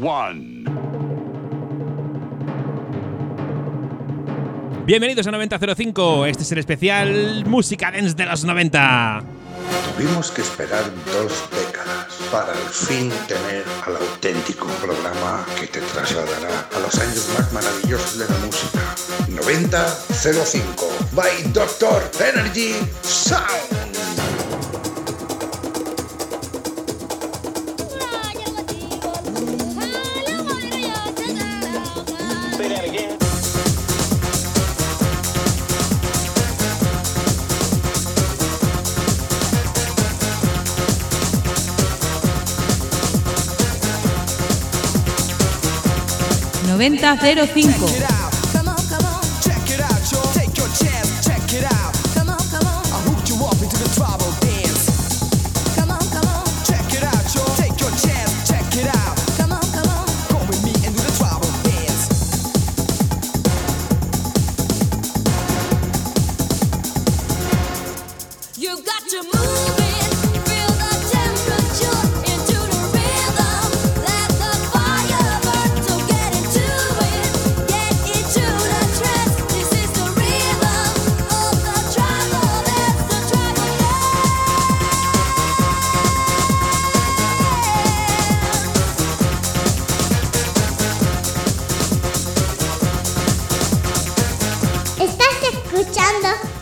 one. Bienvenidos a 9005, este es el especial Música Dance de los 90. Tuvimos que esperar dos décadas para al fin tener al auténtico programa que te trasladará a los años más maravillosos de la música. 9005 by Doctor Energy Sound. 9005.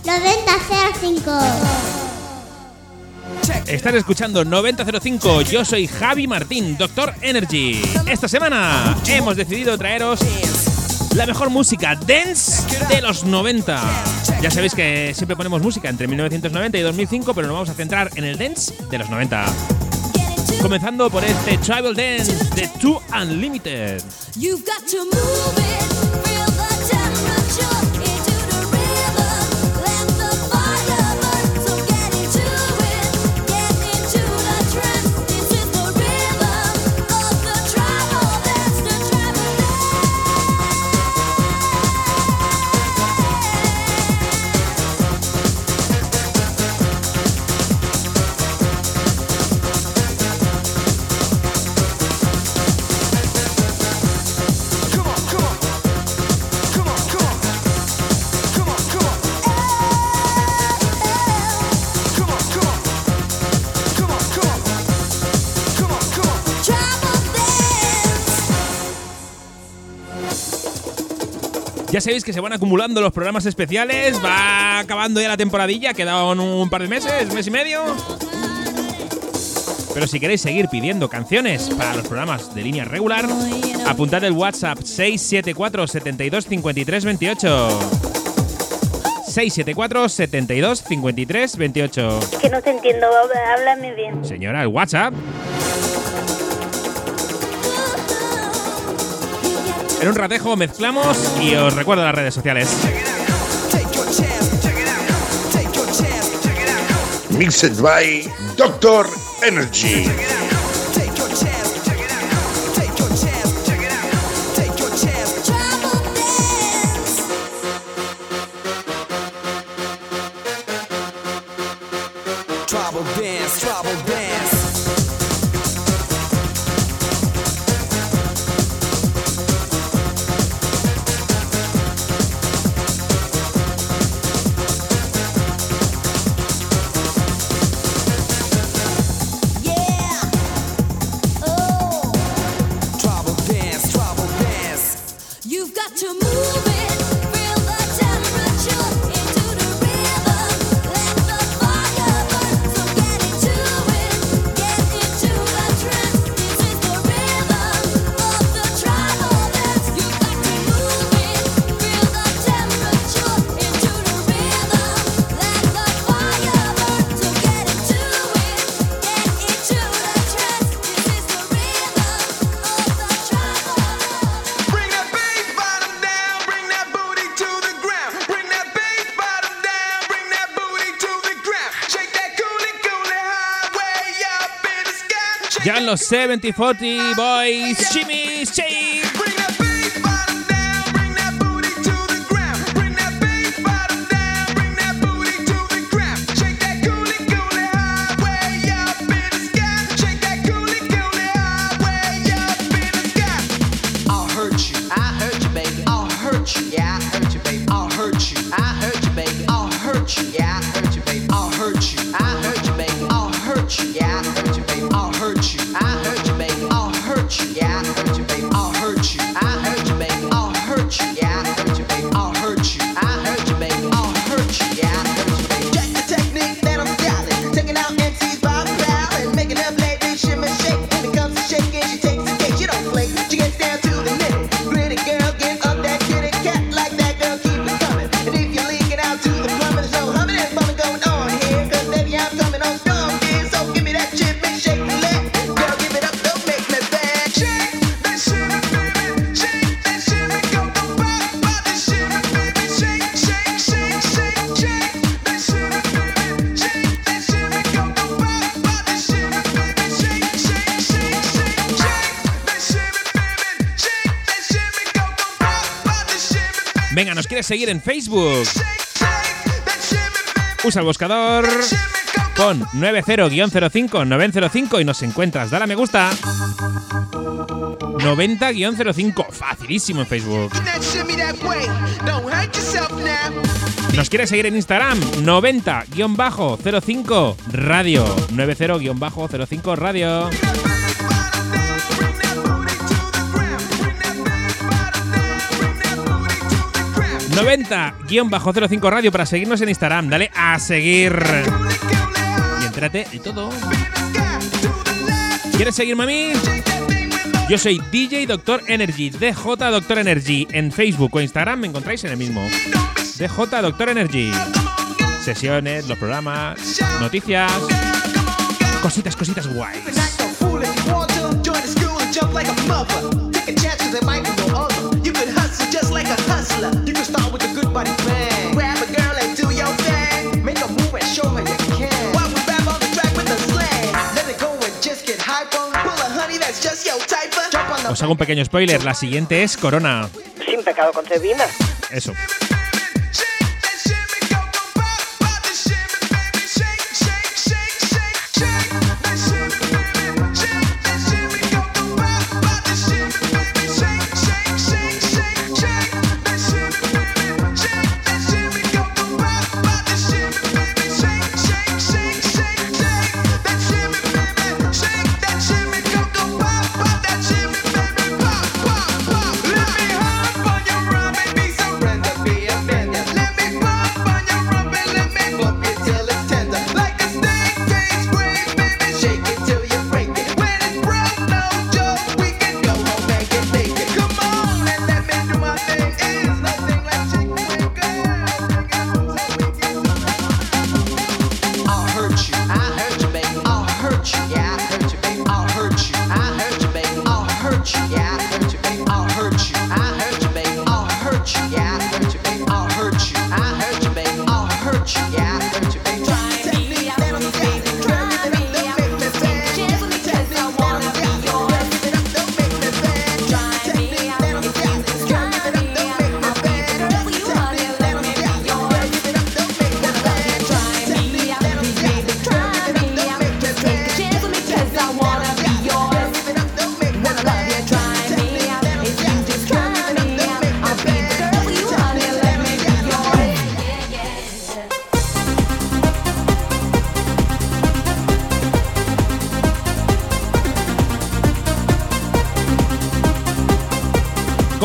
9005. Están escuchando 9005, yo soy Javi Martín, Doctor Energy. Esta semana hemos decidido traeros la mejor música dance de los 90. Ya sabéis que siempre ponemos música entre 1990 y 2005, pero nos vamos a centrar en el dance de los 90. Comenzando por este Tribal Dance de Two Unlimited. You've got to move it, Ya sabéis que se van acumulando los programas especiales, va acabando ya la temporadilla, quedaban un par de meses, mes y medio. Pero si queréis seguir pidiendo canciones para los programas de línea regular, apuntad el WhatsApp 674 72 53 28. 674 72 53 28. Que no te entiendo, háblame bien. Señora, el WhatsApp. En un ratejo mezclamos y os recuerdo las redes sociales. Mixed by Doctor Energy. 7040 Boys, Jimmy, Shake. seguir en Facebook. Usa el buscador con 90-05-905 y nos encuentras. Dale a me gusta. 90-05. Facilísimo en Facebook. Nos quieres seguir en Instagram. 90-05 radio. 90-05 radio. 90-05 Radio para seguirnos en Instagram. Dale a seguir. Y entrate y todo. ¿Quieres seguirme a mí? Yo soy DJ Doctor Energy, DJ Doctor Energy. En Facebook o Instagram me encontráis en el mismo. DJ Doctor Energy. Sesiones, los programas, noticias. Cositas, cositas guays. hago un pequeño spoiler. La siguiente es Corona. Sin pecado concebida. Eso.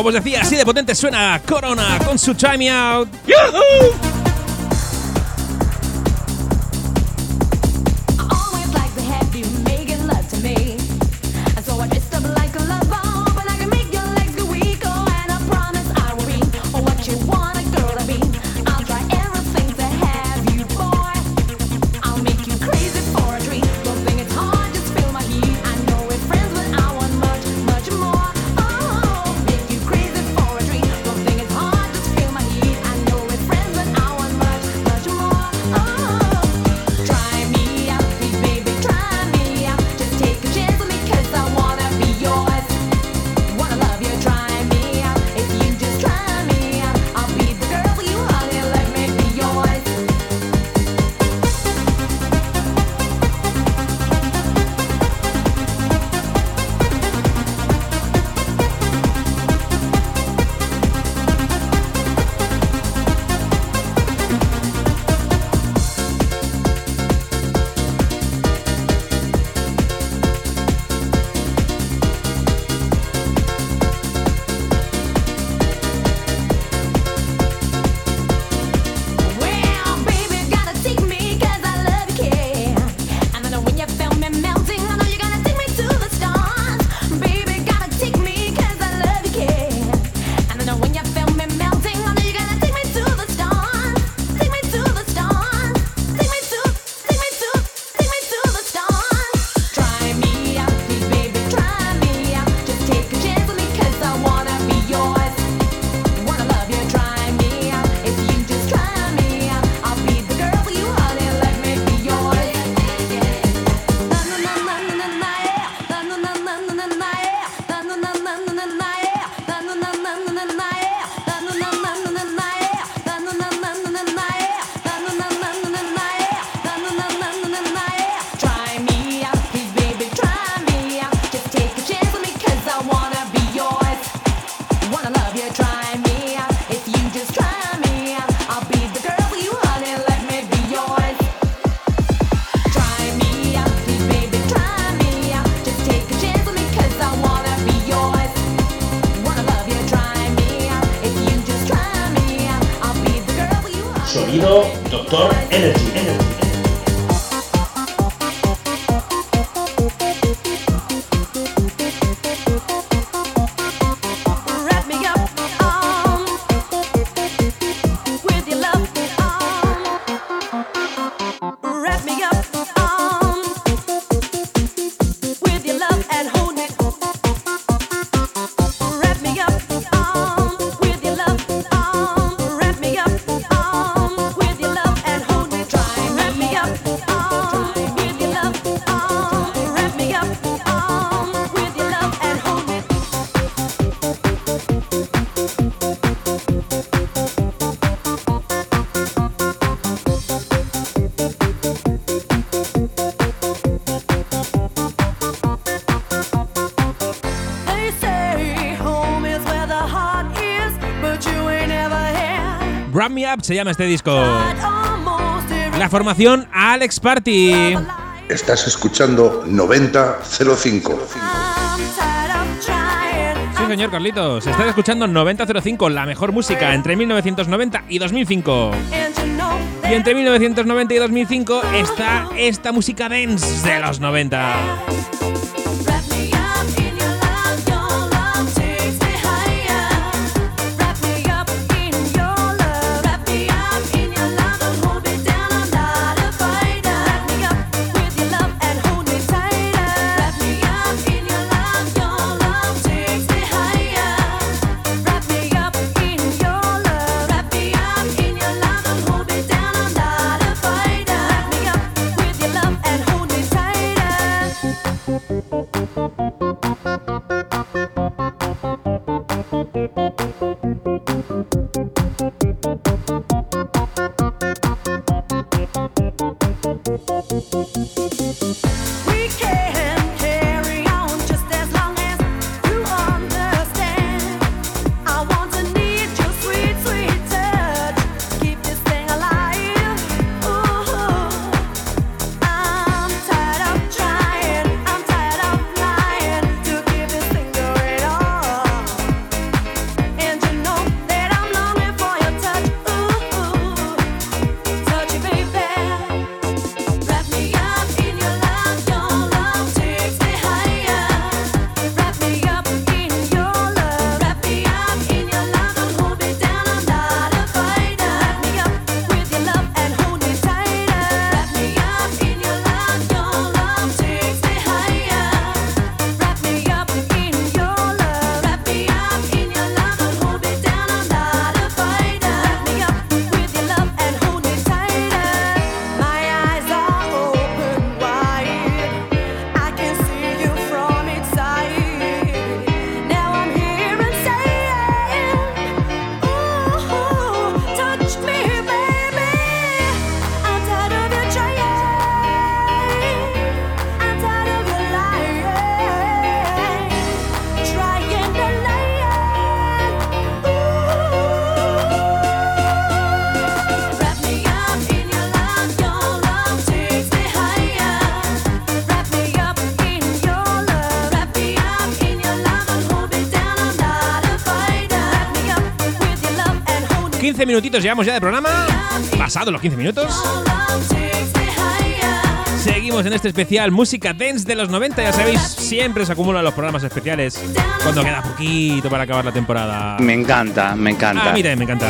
como os decía, así de potente suena Corona con su Time Out. Se llama este disco. La formación Alex Party. Estás escuchando 9005. Sí, señor Carlitos. Estás escuchando 9005, la mejor música entre 1990 y 2005. Y entre 1990 y 2005 está esta música dance de los 90. llevamos ya de programa. Pasado los 15 minutos. Seguimos en este especial Música Dance de los 90. Ya sabéis, siempre se acumulan los programas especiales cuando queda poquito para acabar la temporada. Me encanta, me encanta. A me encanta.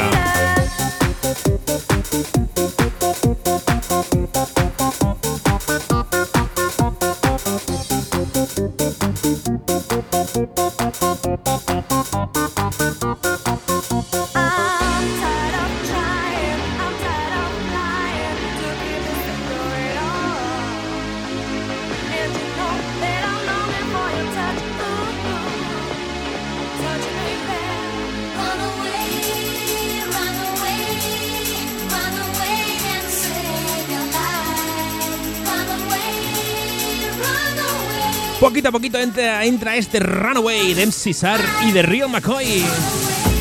poquito entra, entra este Runaway de MC Sar y de Real McCoy.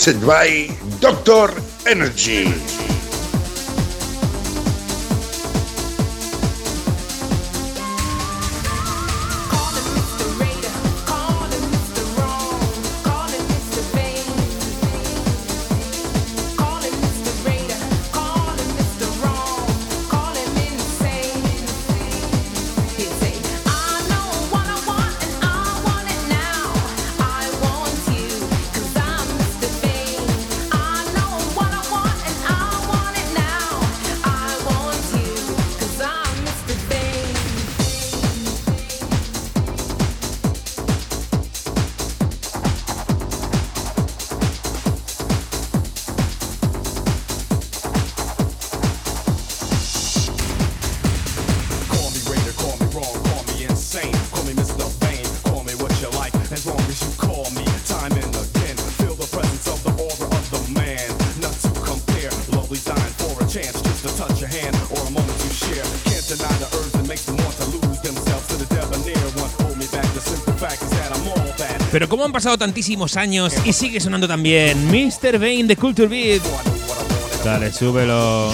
Mixed by Doctor Energy. cómo han pasado tantísimos años y sigue sonando también Mr. Bane de Culture Beat. Dale, súbelo.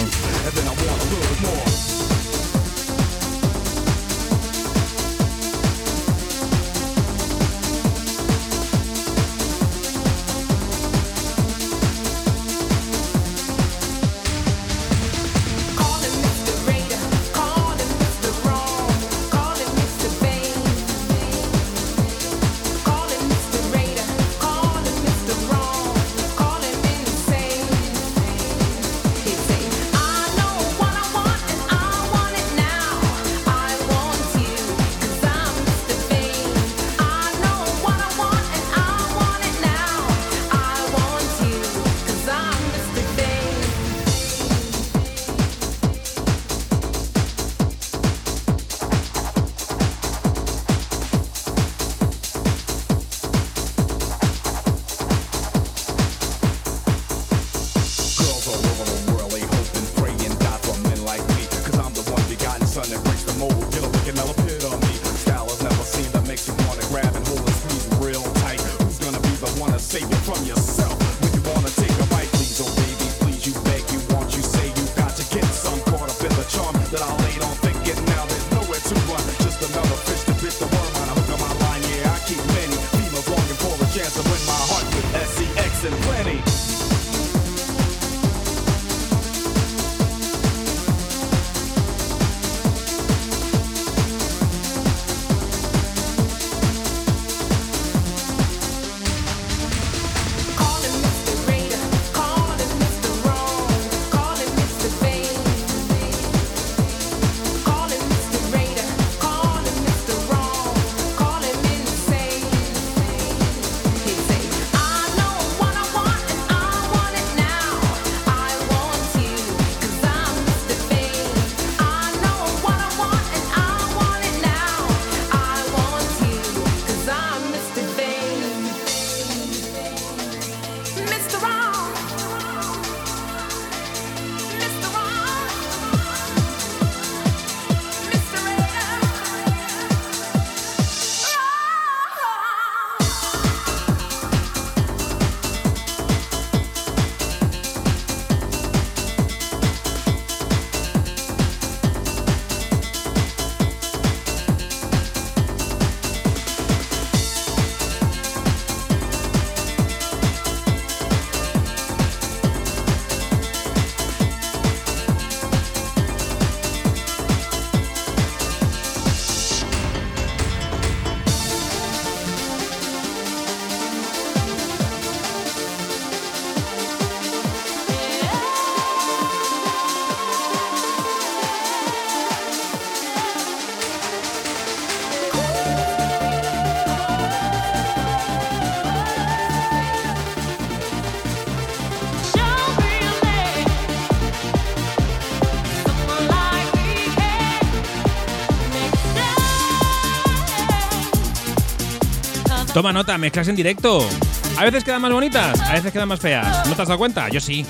Toma nota, mezclas en directo. A veces quedan más bonitas, a veces quedan más feas. ¿No te has dado cuenta? Yo sí.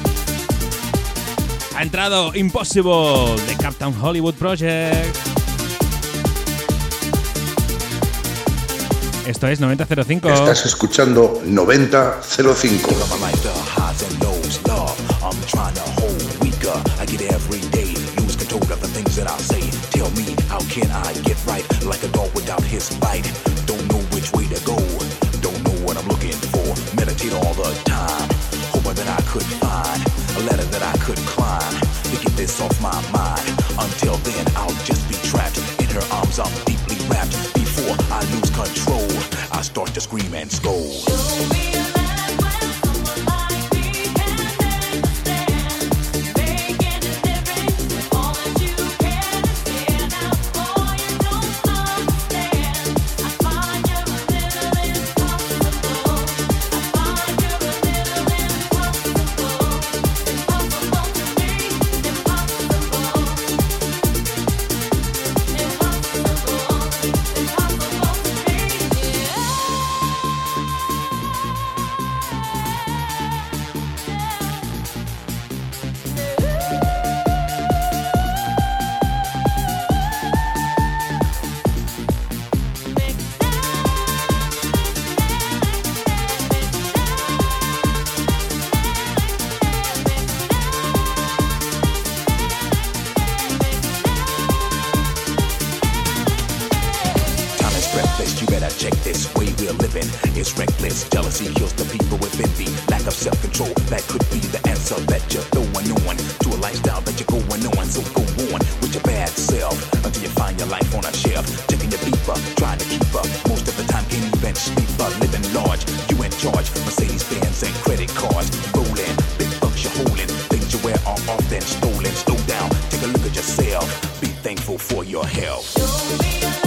Ha entrado Impossible de Captain Hollywood Project. Esto es 9005. Estás escuchando 9005. Me, can I get right like a dog without his bite? Could find a ladder that I could climb to get this off my mind. Until then, I'll just be trapped in her arms. I'm deeply wrapped. Before I lose control, I start to scream and scold. You better check this way we're living. It's reckless, jealousy kills the people with envy. Lack of self control, that could be the answer that you're throwing on to a lifestyle that you're going on. So go on with your bad self until you find your life on a shelf. Checking your beeper, trying to keep up. Most of the time, can't even sleep up. Living large, you in charge. Mercedes Benz and credit cards. Rolling, big bucks you're holding. Things you wear are often stolen. Slow down, take a look at yourself. Be thankful for your health.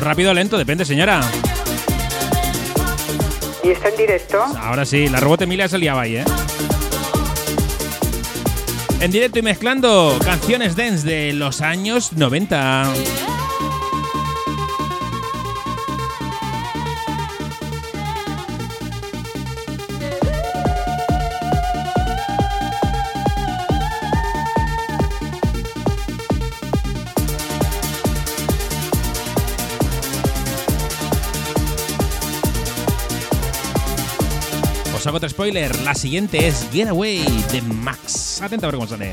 Bueno, rápido o lento, depende, señora. ¿Y está en directo? Ahora sí, la robot Emilia se liaba ahí, ¿eh? En directo y mezclando canciones dance de los años 90. Spoiler. La siguiente es Getaway de Max. Atenta a ver cómo sale.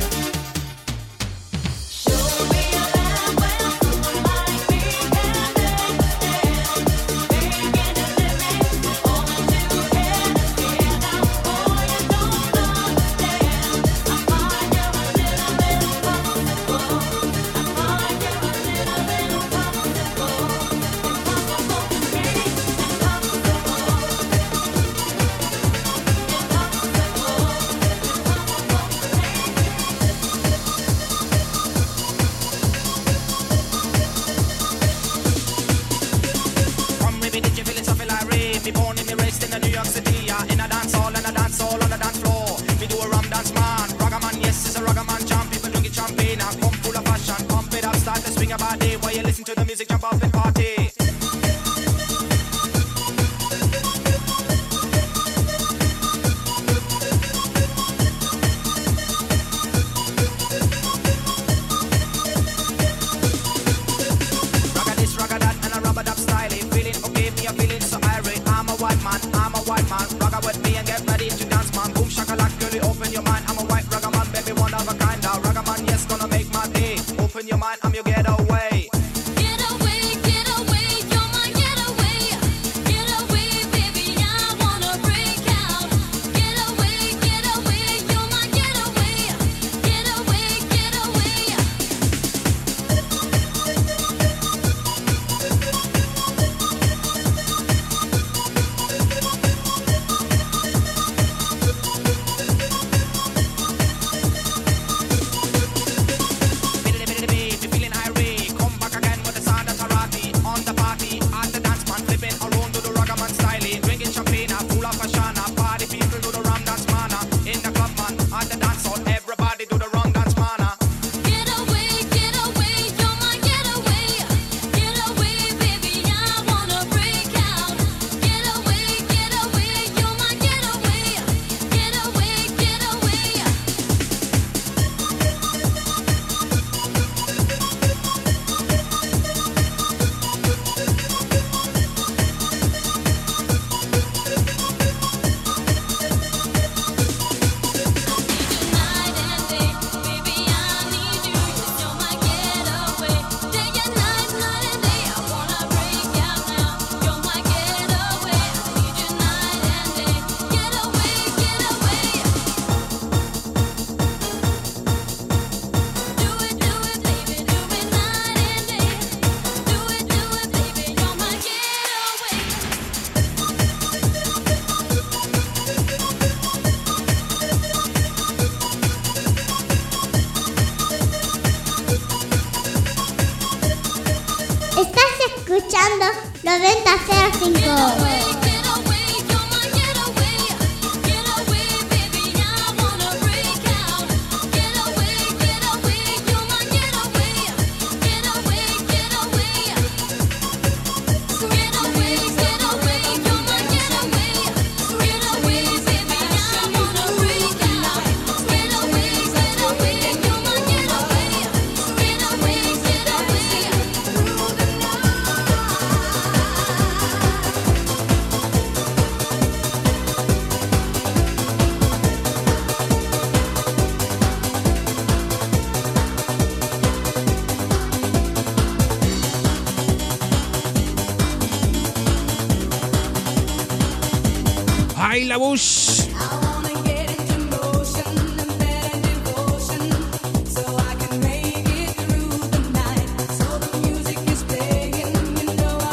Bush.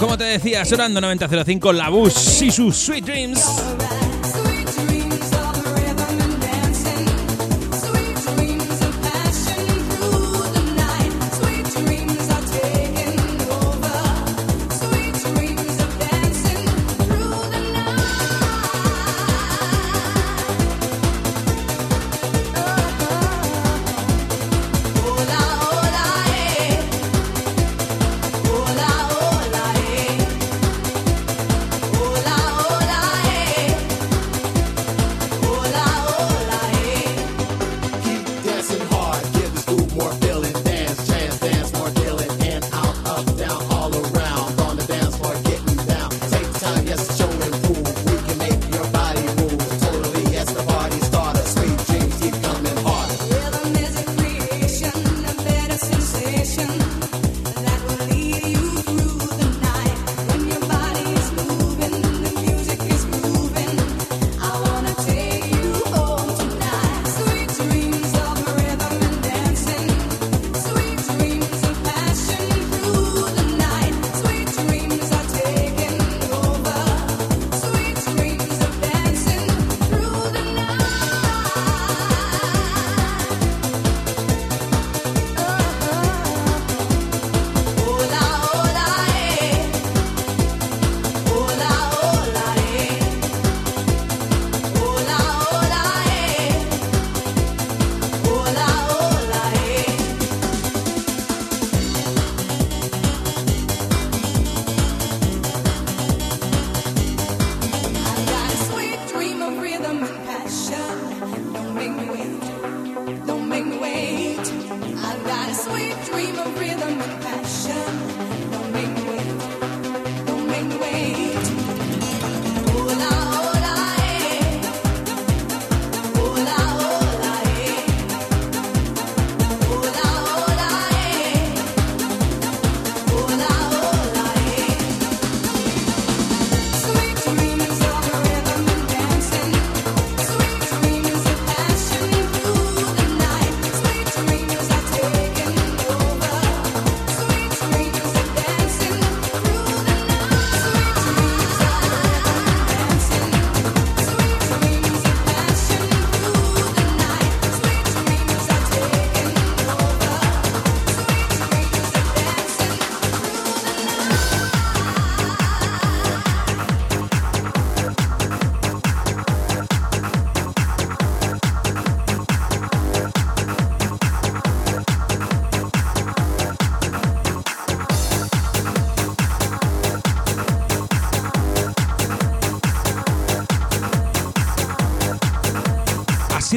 Como te decía, sonando 9005, La Bush y sus Sweet Dreams.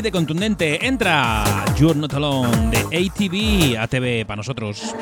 de contundente entra You're Not Alone de ATV ATV para nosotros.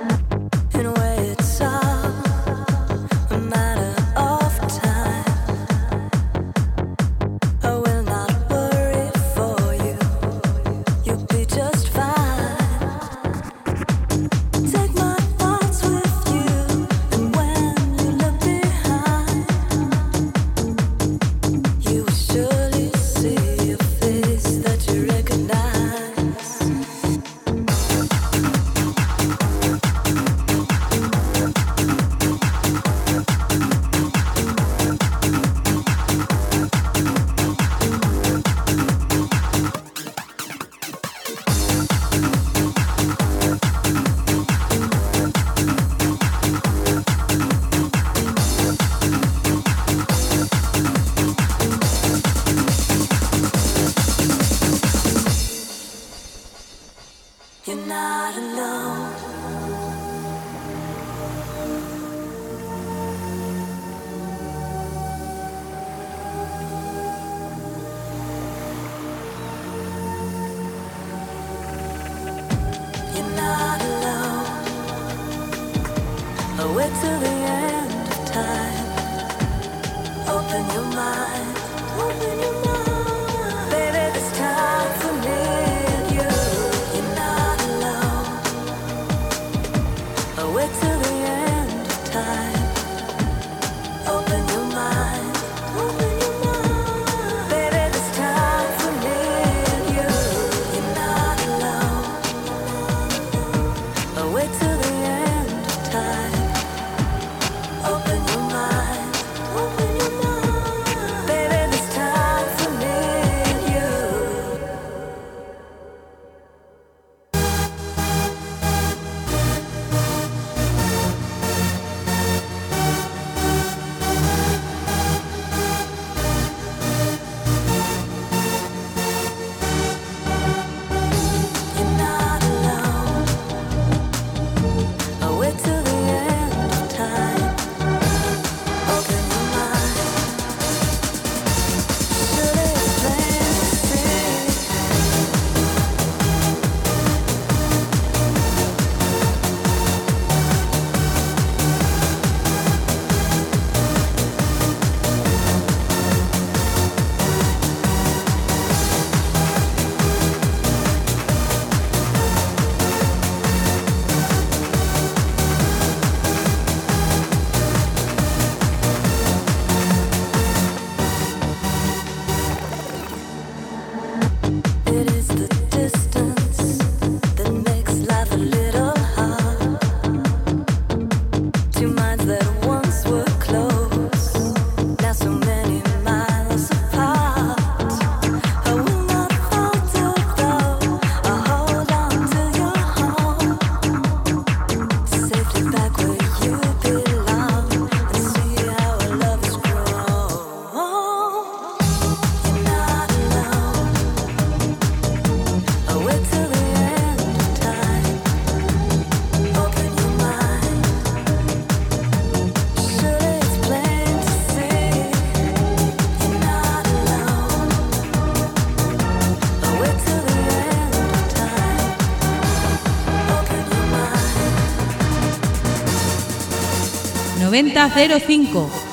9005.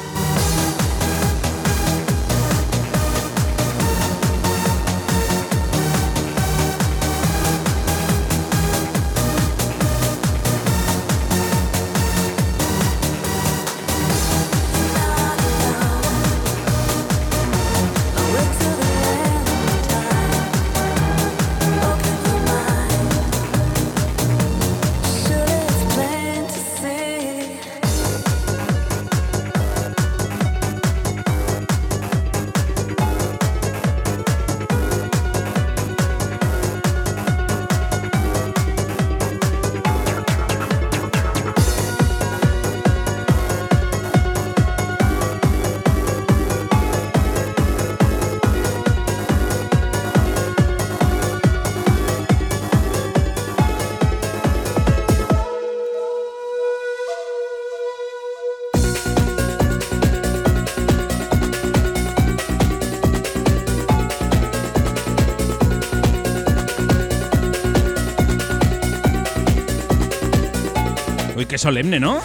solemne, ¿no?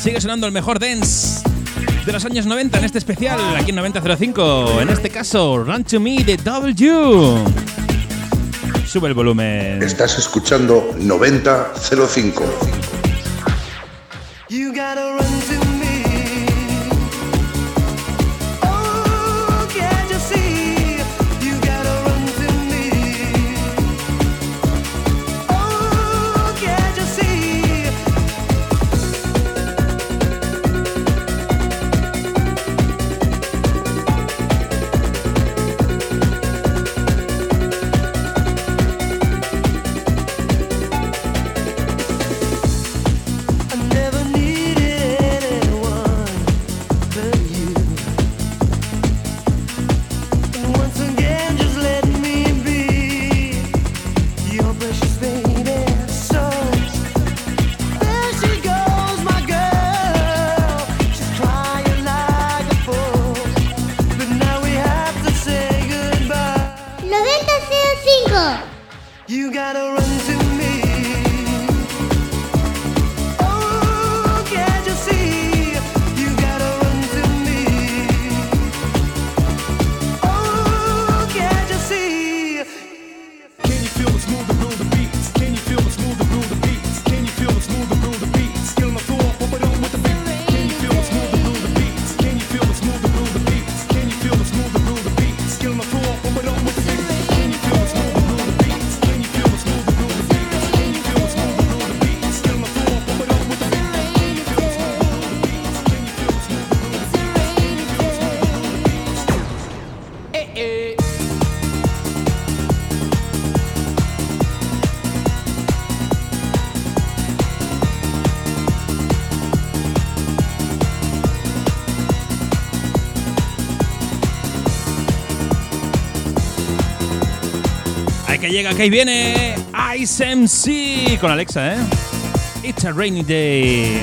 Sigue sonando el mejor dance de los años 90 en este especial, aquí en 9005. En este caso, Run to Me de W. Sube el volumen. Estás escuchando 9005. selfish Venga, ahí viene Ice MC con Alexa, ¿eh? It's a rainy day.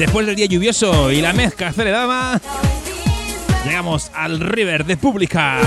Después del día lluvioso y la mezcla acelerada, llegamos al River de Publicar.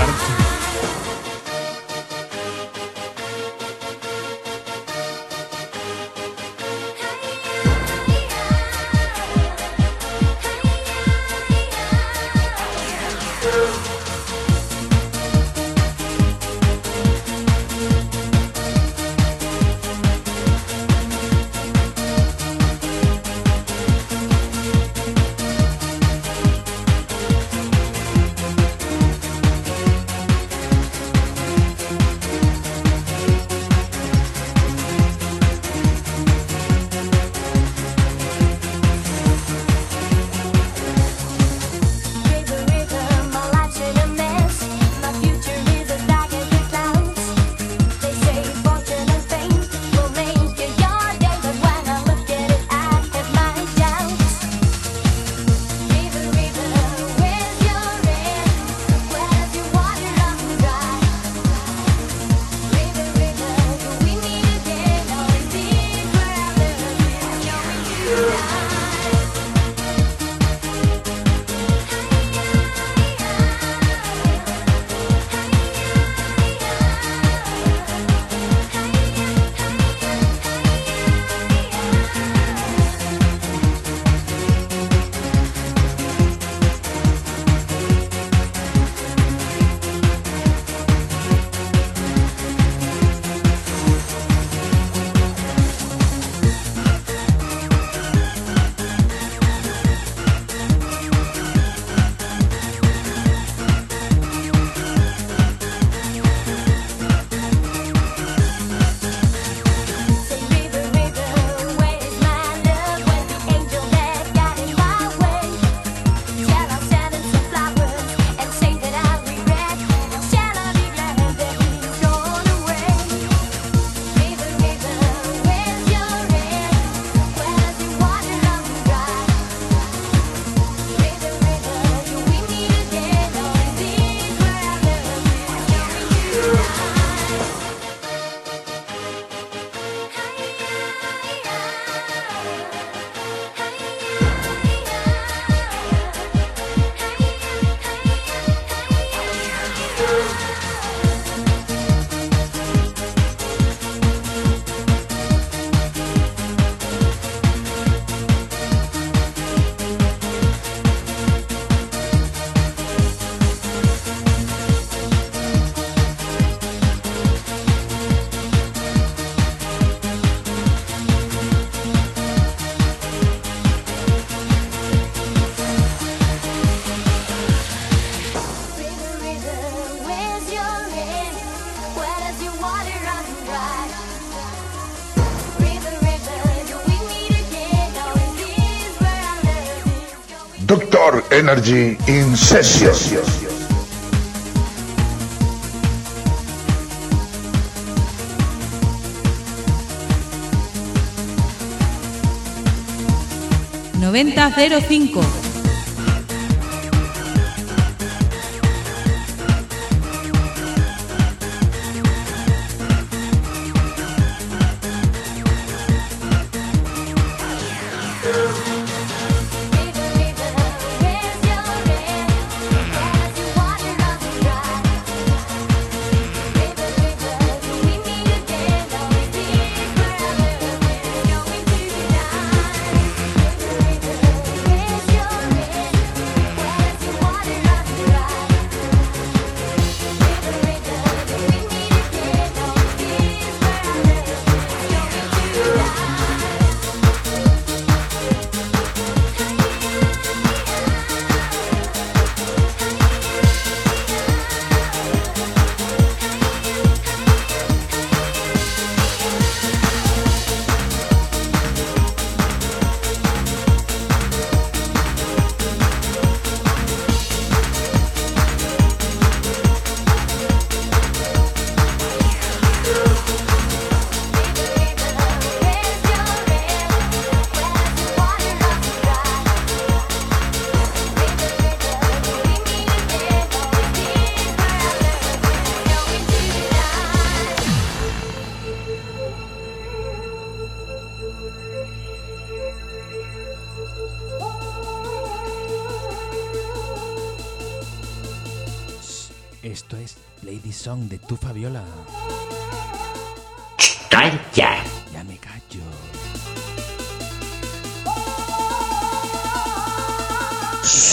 Energy in noventa cero cinco.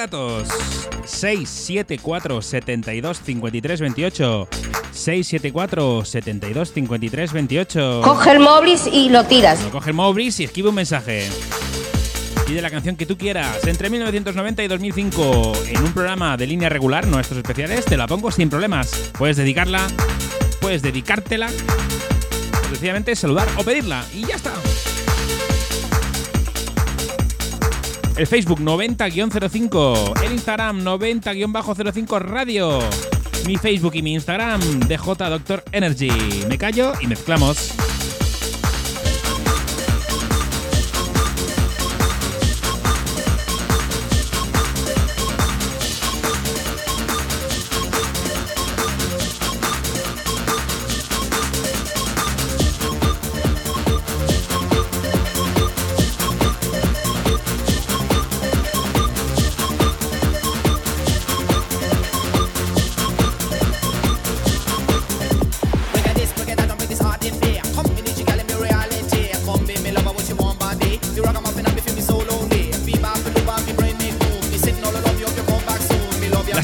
Datos. 674 72 53 28. 674 72 53 28. Coge el móvil y lo tiras. Lo coge el móvil y escribe un mensaje. Pide la canción que tú quieras. Entre 1990 y 2005, en un programa de línea regular, nuestros especiales, te la pongo sin problemas. Puedes dedicarla, puedes dedicártela, sencillamente saludar o pedirla. Y ya está. El Facebook 90-05. El Instagram 90-05 Radio. Mi Facebook y mi Instagram DJ Doctor Energy. Me callo y mezclamos.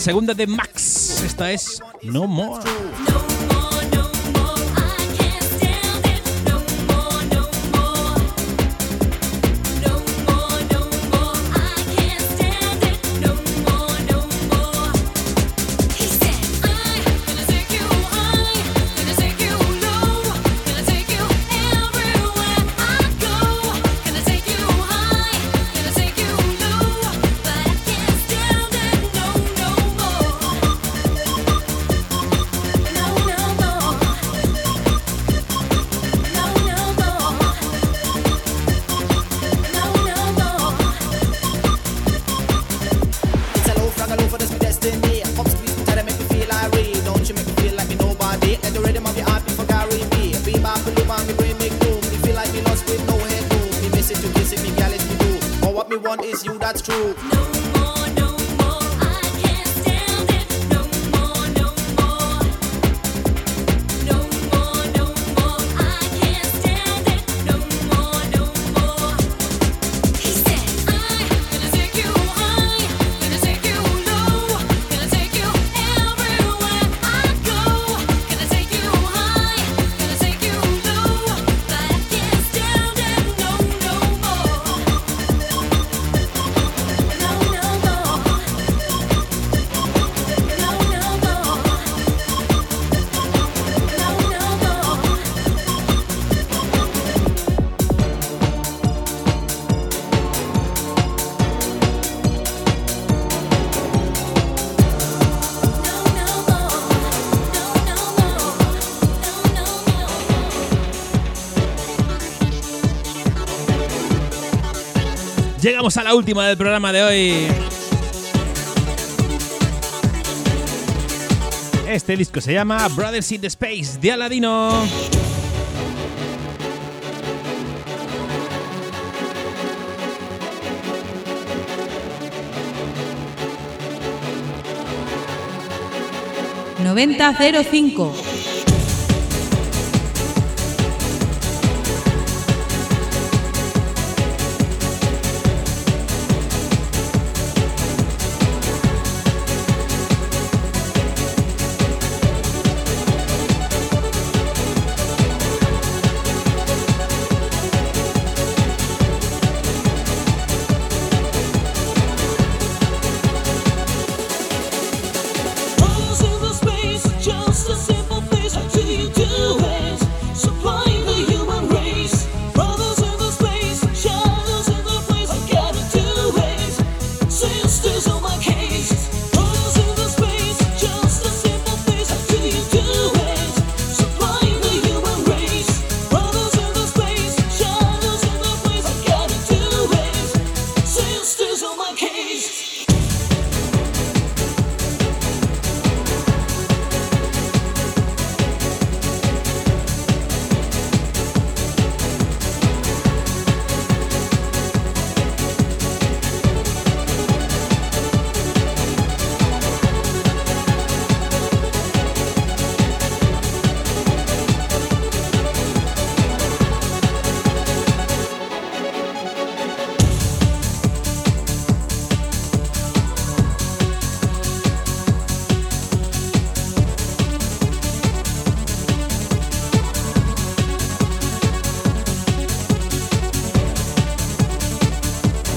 segunda de Max. Esta es No More. is you, that's true. No. Llegamos a la última del programa de hoy. Este disco se llama Brothers in the Space de Aladino. ¡9005!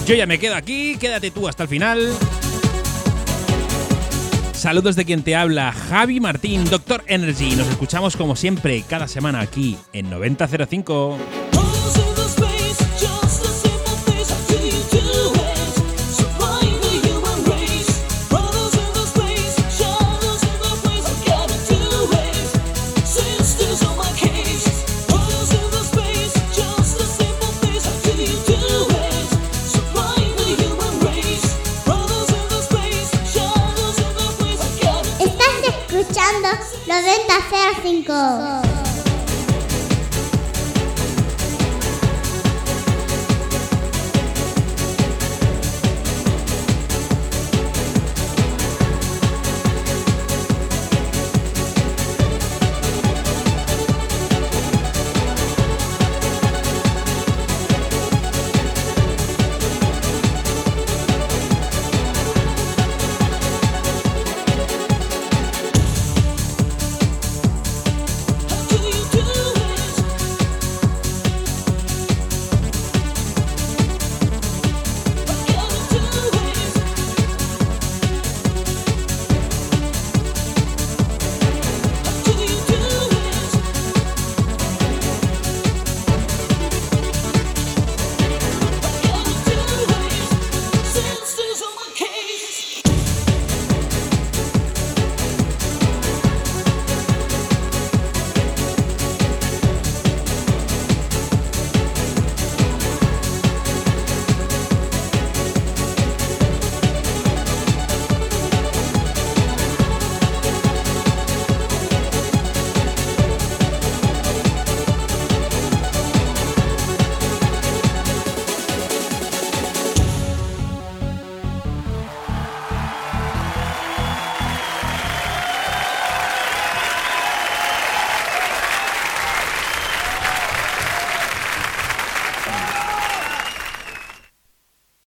Yo ya me quedo aquí, quédate tú hasta el final. Saludos de quien te habla, Javi Martín, Doctor Energy. Nos escuchamos como siempre cada semana aquí en 9005. letting go.